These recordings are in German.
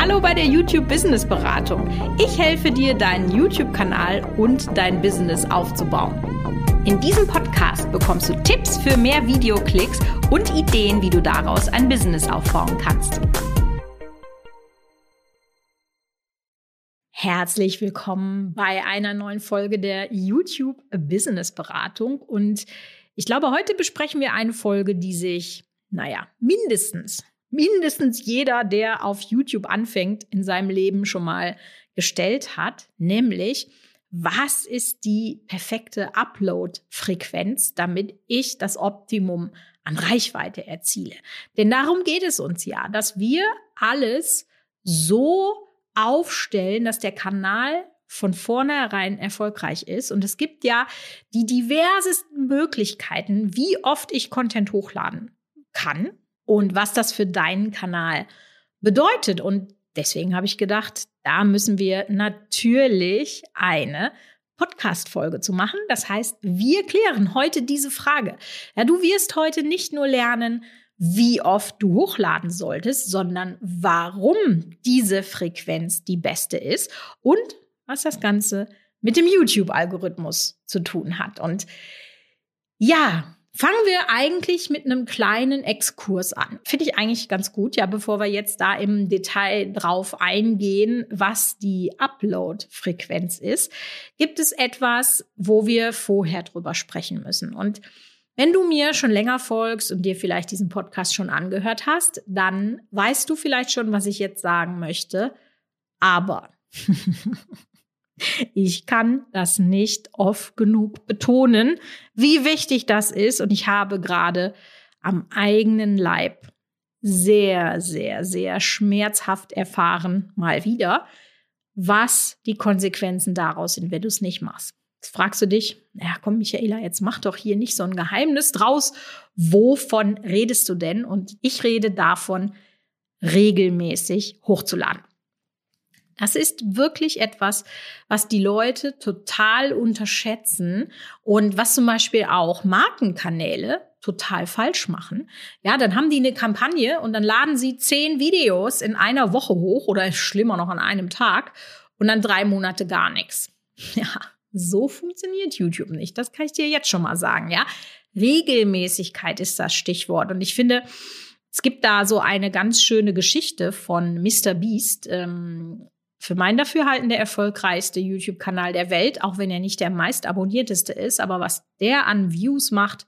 Hallo bei der YouTube Business Beratung. Ich helfe dir, deinen YouTube-Kanal und dein Business aufzubauen. In diesem Podcast bekommst du Tipps für mehr Videoklicks und Ideen, wie du daraus ein Business aufbauen kannst. Herzlich willkommen bei einer neuen Folge der YouTube Business Beratung. Und ich glaube, heute besprechen wir eine Folge, die sich, naja, mindestens mindestens jeder, der auf YouTube anfängt, in seinem Leben schon mal gestellt hat, nämlich was ist die perfekte Upload-Frequenz, damit ich das Optimum an Reichweite erziele. Denn darum geht es uns ja, dass wir alles so aufstellen, dass der Kanal von vornherein erfolgreich ist. Und es gibt ja die diversesten Möglichkeiten, wie oft ich Content hochladen kann und was das für deinen Kanal bedeutet. Und deswegen habe ich gedacht, da müssen wir natürlich eine Podcast-Folge zu machen. Das heißt, wir klären heute diese Frage. Ja, du wirst heute nicht nur lernen, wie oft du hochladen solltest, sondern warum diese Frequenz die beste ist und was das Ganze mit dem YouTube-Algorithmus zu tun hat. Und ja, Fangen wir eigentlich mit einem kleinen Exkurs an. Finde ich eigentlich ganz gut, ja, bevor wir jetzt da im Detail drauf eingehen, was die Upload-Frequenz ist, gibt es etwas, wo wir vorher drüber sprechen müssen. Und wenn du mir schon länger folgst und dir vielleicht diesen Podcast schon angehört hast, dann weißt du vielleicht schon, was ich jetzt sagen möchte. Aber Ich kann das nicht oft genug betonen, wie wichtig das ist. Und ich habe gerade am eigenen Leib sehr, sehr, sehr schmerzhaft erfahren, mal wieder, was die Konsequenzen daraus sind, wenn du es nicht machst. Jetzt fragst du dich, ja komm Michaela, jetzt mach doch hier nicht so ein Geheimnis draus. Wovon redest du denn? Und ich rede davon, regelmäßig hochzuladen. Das ist wirklich etwas, was die Leute total unterschätzen und was zum Beispiel auch Markenkanäle total falsch machen. Ja, dann haben die eine Kampagne und dann laden sie zehn Videos in einer Woche hoch oder schlimmer noch an einem Tag und dann drei Monate gar nichts. Ja, so funktioniert YouTube nicht. Das kann ich dir jetzt schon mal sagen. Ja, Regelmäßigkeit ist das Stichwort und ich finde, es gibt da so eine ganz schöne Geschichte von Mr. Beast. Ähm, für mein Dafürhalten der erfolgreichste YouTube-Kanal der Welt, auch wenn er nicht der meist abonnierteste ist. Aber was der an Views macht,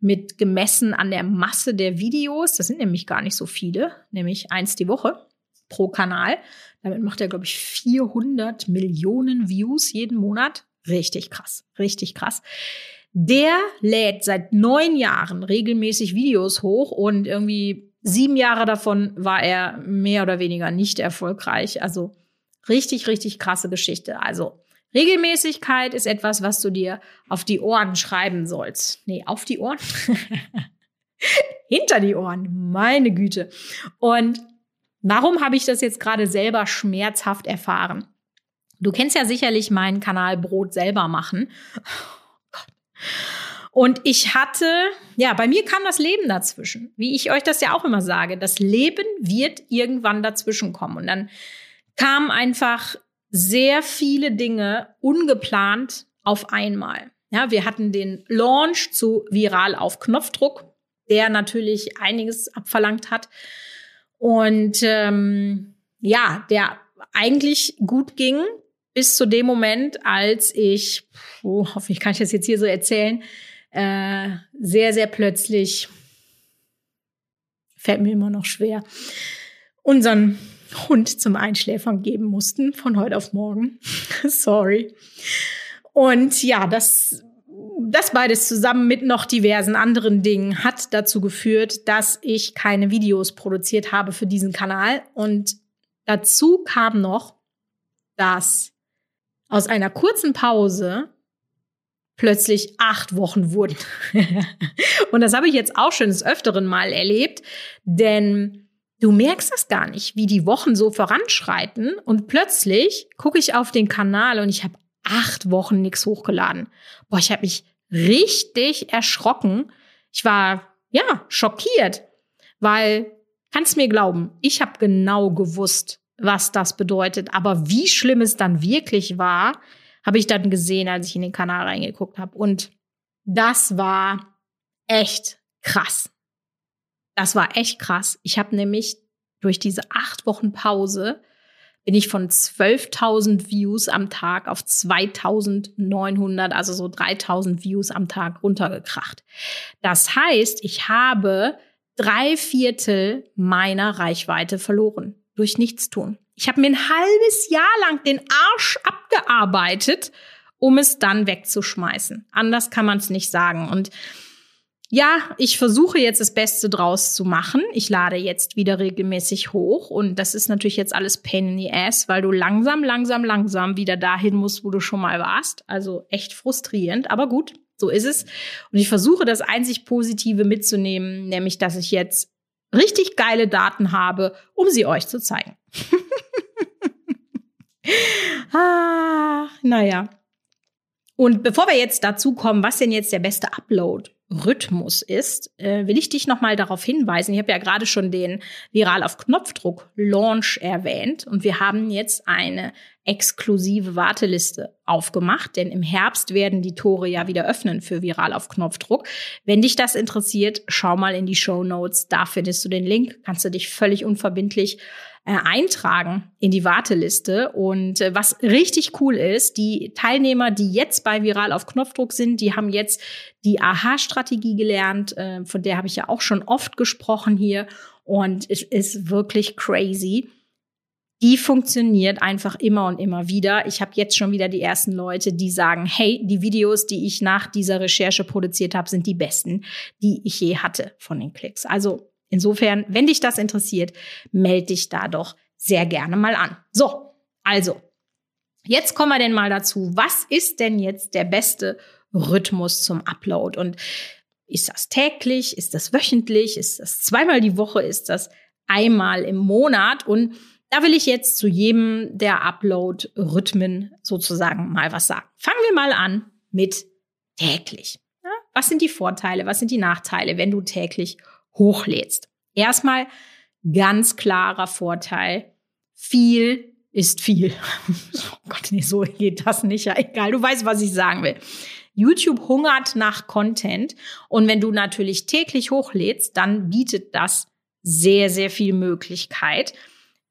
mit gemessen an der Masse der Videos, das sind nämlich gar nicht so viele, nämlich eins die Woche pro Kanal. Damit macht er, glaube ich, 400 Millionen Views jeden Monat. Richtig krass, richtig krass. Der lädt seit neun Jahren regelmäßig Videos hoch und irgendwie sieben Jahre davon war er mehr oder weniger nicht erfolgreich. Also Richtig, richtig krasse Geschichte. Also Regelmäßigkeit ist etwas, was du dir auf die Ohren schreiben sollst. Nee, auf die Ohren. Hinter die Ohren. Meine Güte. Und warum habe ich das jetzt gerade selber schmerzhaft erfahren? Du kennst ja sicherlich meinen Kanal Brot selber machen. Und ich hatte, ja, bei mir kam das Leben dazwischen. Wie ich euch das ja auch immer sage. Das Leben wird irgendwann dazwischen kommen. Und dann kamen einfach sehr viele Dinge ungeplant auf einmal. Ja, wir hatten den Launch zu Viral auf Knopfdruck, der natürlich einiges abverlangt hat. Und ähm, ja, der eigentlich gut ging bis zu dem Moment, als ich, oh, hoffentlich kann ich das jetzt hier so erzählen, äh, sehr, sehr plötzlich, fällt mir immer noch schwer, unseren Hund zum Einschläfern geben mussten von heute auf morgen. Sorry. Und ja, das, das beides zusammen mit noch diversen anderen Dingen hat dazu geführt, dass ich keine Videos produziert habe für diesen Kanal. Und dazu kam noch, dass aus einer kurzen Pause plötzlich acht Wochen wurden. und das habe ich jetzt auch schon des Öfteren mal erlebt, denn Du merkst das gar nicht, wie die Wochen so voranschreiten und plötzlich gucke ich auf den Kanal und ich habe acht Wochen nichts hochgeladen. Boah, ich habe mich richtig erschrocken. Ich war ja schockiert, weil kannst mir glauben, ich habe genau gewusst, was das bedeutet. Aber wie schlimm es dann wirklich war, habe ich dann gesehen, als ich in den Kanal reingeguckt habe. Und das war echt krass. Das war echt krass. Ich habe nämlich durch diese acht Wochen Pause bin ich von 12.000 Views am Tag auf 2.900, also so 3.000 Views am Tag runtergekracht. Das heißt, ich habe drei Viertel meiner Reichweite verloren durch Nichtstun. Ich habe mir ein halbes Jahr lang den Arsch abgearbeitet, um es dann wegzuschmeißen. Anders kann man es nicht sagen. Und ja, ich versuche jetzt das Beste draus zu machen. Ich lade jetzt wieder regelmäßig hoch und das ist natürlich jetzt alles Pain in the Ass, weil du langsam, langsam, langsam wieder dahin musst, wo du schon mal warst. Also echt frustrierend, aber gut, so ist es. Und ich versuche das einzig Positive mitzunehmen, nämlich dass ich jetzt richtig geile Daten habe, um sie euch zu zeigen. ah, naja. Und bevor wir jetzt dazu kommen, was denn jetzt der beste Upload Rhythmus ist, äh, will ich dich nochmal darauf hinweisen. Ich habe ja gerade schon den Viral auf Knopfdruck Launch erwähnt und wir haben jetzt eine exklusive Warteliste aufgemacht, denn im Herbst werden die Tore ja wieder öffnen für Viral auf Knopfdruck. Wenn dich das interessiert, schau mal in die Show Notes, da findest du den Link, kannst du dich völlig unverbindlich äh, eintragen in die Warteliste. Und äh, was richtig cool ist, die Teilnehmer, die jetzt bei Viral auf Knopfdruck sind, die haben jetzt die AHA-Strategie gelernt. Äh, von der habe ich ja auch schon oft gesprochen hier. Und es ist wirklich crazy. Die funktioniert einfach immer und immer wieder. Ich habe jetzt schon wieder die ersten Leute, die sagen, hey, die Videos, die ich nach dieser Recherche produziert habe, sind die besten, die ich je hatte von den Klicks. Also Insofern, wenn dich das interessiert, melde dich da doch sehr gerne mal an. So, also, jetzt kommen wir denn mal dazu. Was ist denn jetzt der beste Rhythmus zum Upload? Und ist das täglich? Ist das wöchentlich? Ist das zweimal die Woche? Ist das einmal im Monat? Und da will ich jetzt zu jedem der Upload-Rhythmen sozusagen mal was sagen. Fangen wir mal an mit täglich. Was sind die Vorteile? Was sind die Nachteile, wenn du täglich hochlädst. Erstmal ganz klarer Vorteil. Viel ist viel. oh Gott, nee, so geht das nicht. Ja, egal, du weißt, was ich sagen will. YouTube hungert nach Content. Und wenn du natürlich täglich hochlädst, dann bietet das sehr, sehr viel Möglichkeit,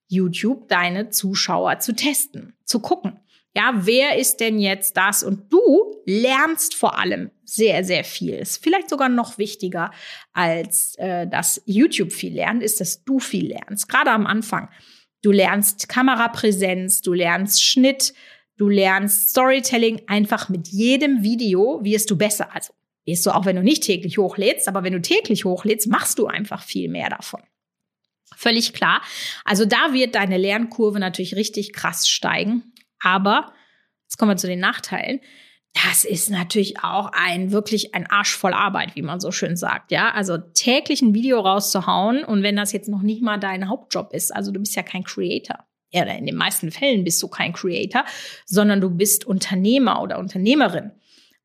YouTube deine Zuschauer zu testen, zu gucken. Ja, wer ist denn jetzt das? Und du lernst vor allem sehr, sehr viel. Ist vielleicht sogar noch wichtiger, als äh, dass YouTube viel lernt, ist, dass du viel lernst. Gerade am Anfang. Du lernst Kamerapräsenz, du lernst Schnitt, du lernst Storytelling. Einfach mit jedem Video wirst du besser. Also wirst du auch, wenn du nicht täglich hochlädst, aber wenn du täglich hochlädst, machst du einfach viel mehr davon. Völlig klar. Also da wird deine Lernkurve natürlich richtig krass steigen. Aber, jetzt kommen wir zu den Nachteilen. Das ist natürlich auch ein wirklich ein Arsch voll Arbeit, wie man so schön sagt, ja. Also täglich ein Video rauszuhauen und wenn das jetzt noch nicht mal dein Hauptjob ist, also du bist ja kein Creator. Ja, in den meisten Fällen bist du kein Creator, sondern du bist Unternehmer oder Unternehmerin.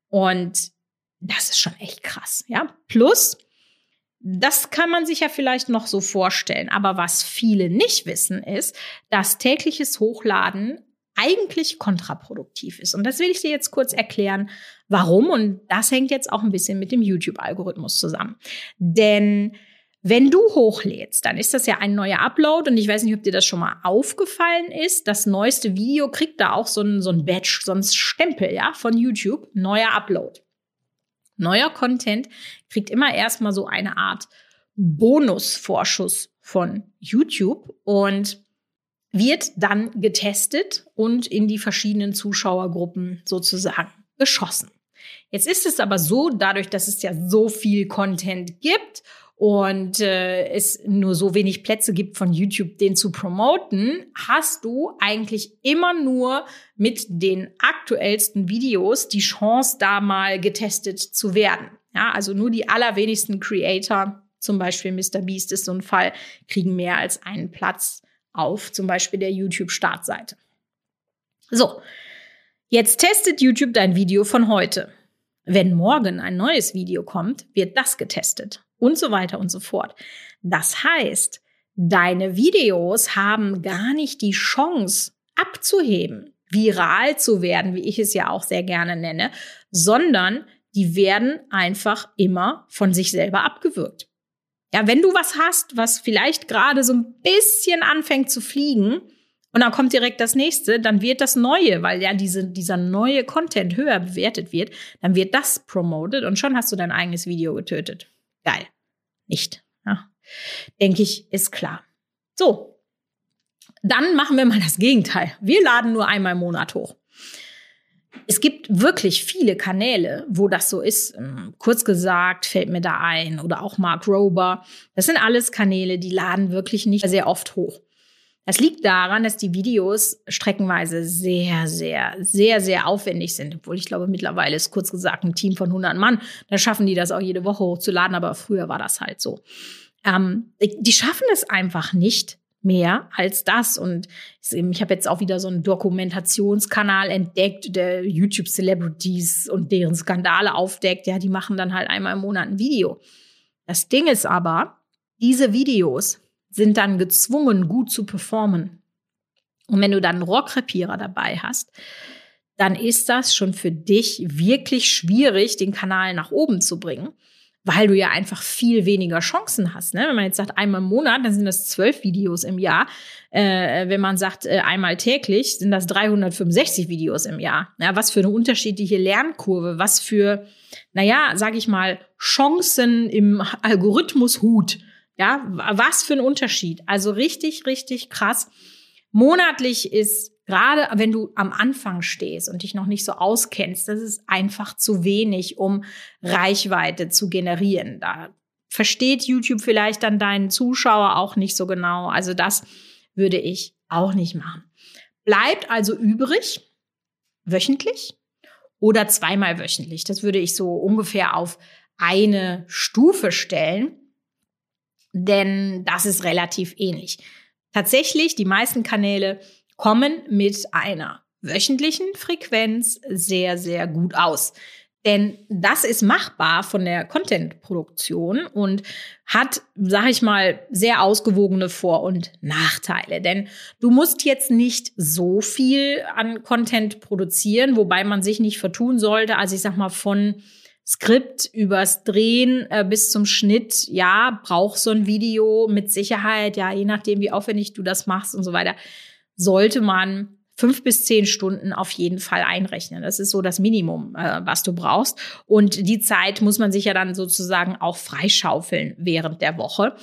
Und das ist schon echt krass, ja. Plus, das kann man sich ja vielleicht noch so vorstellen. Aber was viele nicht wissen, ist, dass tägliches Hochladen eigentlich kontraproduktiv ist. Und das will ich dir jetzt kurz erklären, warum. Und das hängt jetzt auch ein bisschen mit dem YouTube-Algorithmus zusammen. Denn wenn du hochlädst, dann ist das ja ein neuer Upload und ich weiß nicht, ob dir das schon mal aufgefallen ist. Das neueste Video kriegt da auch so ein, so ein Badge, so ein Stempel, ja, von YouTube. Neuer Upload. Neuer Content kriegt immer erstmal so eine Art Bonusvorschuss von YouTube und wird dann getestet und in die verschiedenen Zuschauergruppen sozusagen geschossen. Jetzt ist es aber so, dadurch, dass es ja so viel Content gibt und äh, es nur so wenig Plätze gibt von YouTube, den zu promoten, hast du eigentlich immer nur mit den aktuellsten Videos die Chance, da mal getestet zu werden. Ja, also nur die allerwenigsten Creator, zum Beispiel Mr. Beast ist so ein Fall, kriegen mehr als einen Platz auf zum Beispiel der YouTube-Startseite. So, jetzt testet YouTube dein Video von heute. Wenn morgen ein neues Video kommt, wird das getestet und so weiter und so fort. Das heißt, deine Videos haben gar nicht die Chance abzuheben, viral zu werden, wie ich es ja auch sehr gerne nenne, sondern die werden einfach immer von sich selber abgewürgt. Ja, wenn du was hast, was vielleicht gerade so ein bisschen anfängt zu fliegen und dann kommt direkt das nächste, dann wird das Neue, weil ja diese, dieser neue Content höher bewertet wird, dann wird das promoted und schon hast du dein eigenes Video getötet. Geil. Nicht. Ja. Denke ich, ist klar. So. Dann machen wir mal das Gegenteil. Wir laden nur einmal im Monat hoch. Es gibt wirklich viele Kanäle, wo das so ist. Ähm, kurz gesagt fällt mir da ein oder auch Mark Rober. Das sind alles Kanäle, die laden wirklich nicht sehr oft hoch. Das liegt daran, dass die Videos streckenweise sehr, sehr, sehr, sehr aufwendig sind. Obwohl ich glaube, mittlerweile ist kurz gesagt ein Team von 100 Mann. Da schaffen die das auch jede Woche hochzuladen, aber früher war das halt so. Ähm, die schaffen es einfach nicht, mehr als das. Und ich habe jetzt auch wieder so einen Dokumentationskanal entdeckt, der YouTube-Celebrities und deren Skandale aufdeckt. Ja, die machen dann halt einmal im Monat ein Video. Das Ding ist aber, diese Videos sind dann gezwungen, gut zu performen. Und wenn du dann einen Rohrkrepierer dabei hast, dann ist das schon für dich wirklich schwierig, den Kanal nach oben zu bringen weil du ja einfach viel weniger Chancen hast. Ne? Wenn man jetzt sagt, einmal im Monat, dann sind das zwölf Videos im Jahr. Äh, wenn man sagt, äh, einmal täglich, sind das 365 Videos im Jahr. Ja, was für eine unterschiedliche Lernkurve, was für, naja, sag ich mal, Chancen im Algorithmushut. Ja, was für ein Unterschied. Also richtig, richtig krass. Monatlich ist gerade wenn du am Anfang stehst und dich noch nicht so auskennst, das ist einfach zu wenig, um Reichweite zu generieren. Da versteht YouTube vielleicht dann deinen Zuschauer auch nicht so genau. Also das würde ich auch nicht machen. Bleibt also übrig, wöchentlich oder zweimal wöchentlich. Das würde ich so ungefähr auf eine Stufe stellen, denn das ist relativ ähnlich. Tatsächlich, die meisten Kanäle kommen mit einer wöchentlichen Frequenz sehr, sehr gut aus. Denn das ist machbar von der Content-Produktion und hat, sag ich mal, sehr ausgewogene Vor- und Nachteile. Denn du musst jetzt nicht so viel an Content produzieren, wobei man sich nicht vertun sollte. Also ich sag mal, von Skript übers Drehen äh, bis zum Schnitt, ja, braucht so ein Video mit Sicherheit, ja, je nachdem, wie aufwendig du das machst und so weiter sollte man fünf bis zehn Stunden auf jeden Fall einrechnen. Das ist so das Minimum, äh, was du brauchst. Und die Zeit muss man sich ja dann sozusagen auch freischaufeln während der Woche.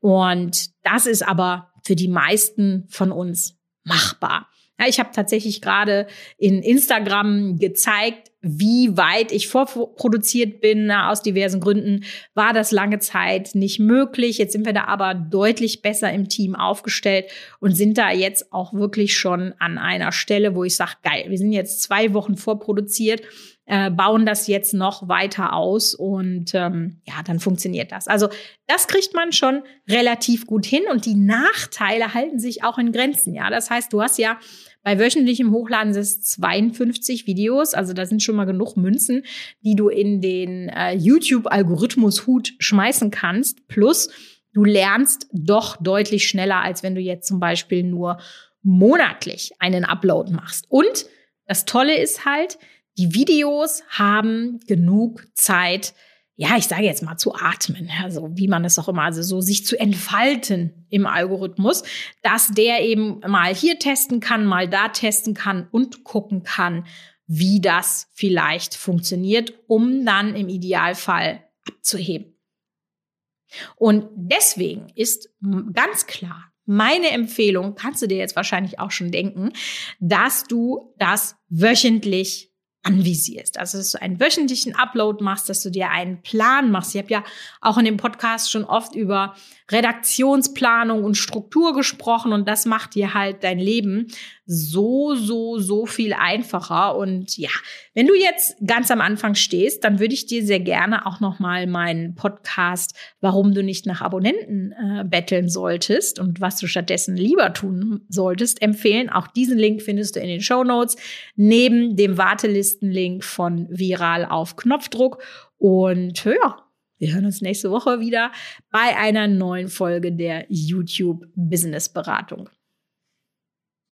Und das ist aber für die meisten von uns machbar. Ja, ich habe tatsächlich gerade in Instagram gezeigt, wie weit ich vorproduziert bin. Aus diversen Gründen war das lange Zeit nicht möglich. Jetzt sind wir da aber deutlich besser im Team aufgestellt und sind da jetzt auch wirklich schon an einer Stelle, wo ich sage, geil, wir sind jetzt zwei Wochen vorproduziert äh, bauen das jetzt noch weiter aus und ähm, ja, dann funktioniert das. Also das kriegt man schon relativ gut hin und die Nachteile halten sich auch in Grenzen. Ja, das heißt, du hast ja bei wöchentlichem Hochladen sind es 52 Videos, also da sind schon mal genug Münzen, die du in den äh, YouTube-Algorithmus-Hut schmeißen kannst. Plus, du lernst doch deutlich schneller, als wenn du jetzt zum Beispiel nur monatlich einen Upload machst. Und das Tolle ist halt, die Videos haben genug Zeit, ja, ich sage jetzt mal zu atmen, also wie man es auch immer, also so sich zu entfalten im Algorithmus, dass der eben mal hier testen kann, mal da testen kann und gucken kann, wie das vielleicht funktioniert, um dann im Idealfall abzuheben. Und deswegen ist ganz klar meine Empfehlung, kannst du dir jetzt wahrscheinlich auch schon denken, dass du das wöchentlich anvisierst. Also, dass du einen wöchentlichen Upload machst, dass du dir einen Plan machst. Ich habe ja auch in dem Podcast schon oft über Redaktionsplanung und Struktur gesprochen und das macht dir halt dein Leben so, so, so viel einfacher. Und ja, wenn du jetzt ganz am Anfang stehst, dann würde ich dir sehr gerne auch nochmal meinen Podcast, warum du nicht nach Abonnenten äh, betteln solltest und was du stattdessen lieber tun solltest, empfehlen. Auch diesen Link findest du in den Show Notes neben dem Wartelistenlink von Viral auf Knopfdruck. Und ja, wir hören uns nächste Woche wieder bei einer neuen Folge der YouTube Business Beratung.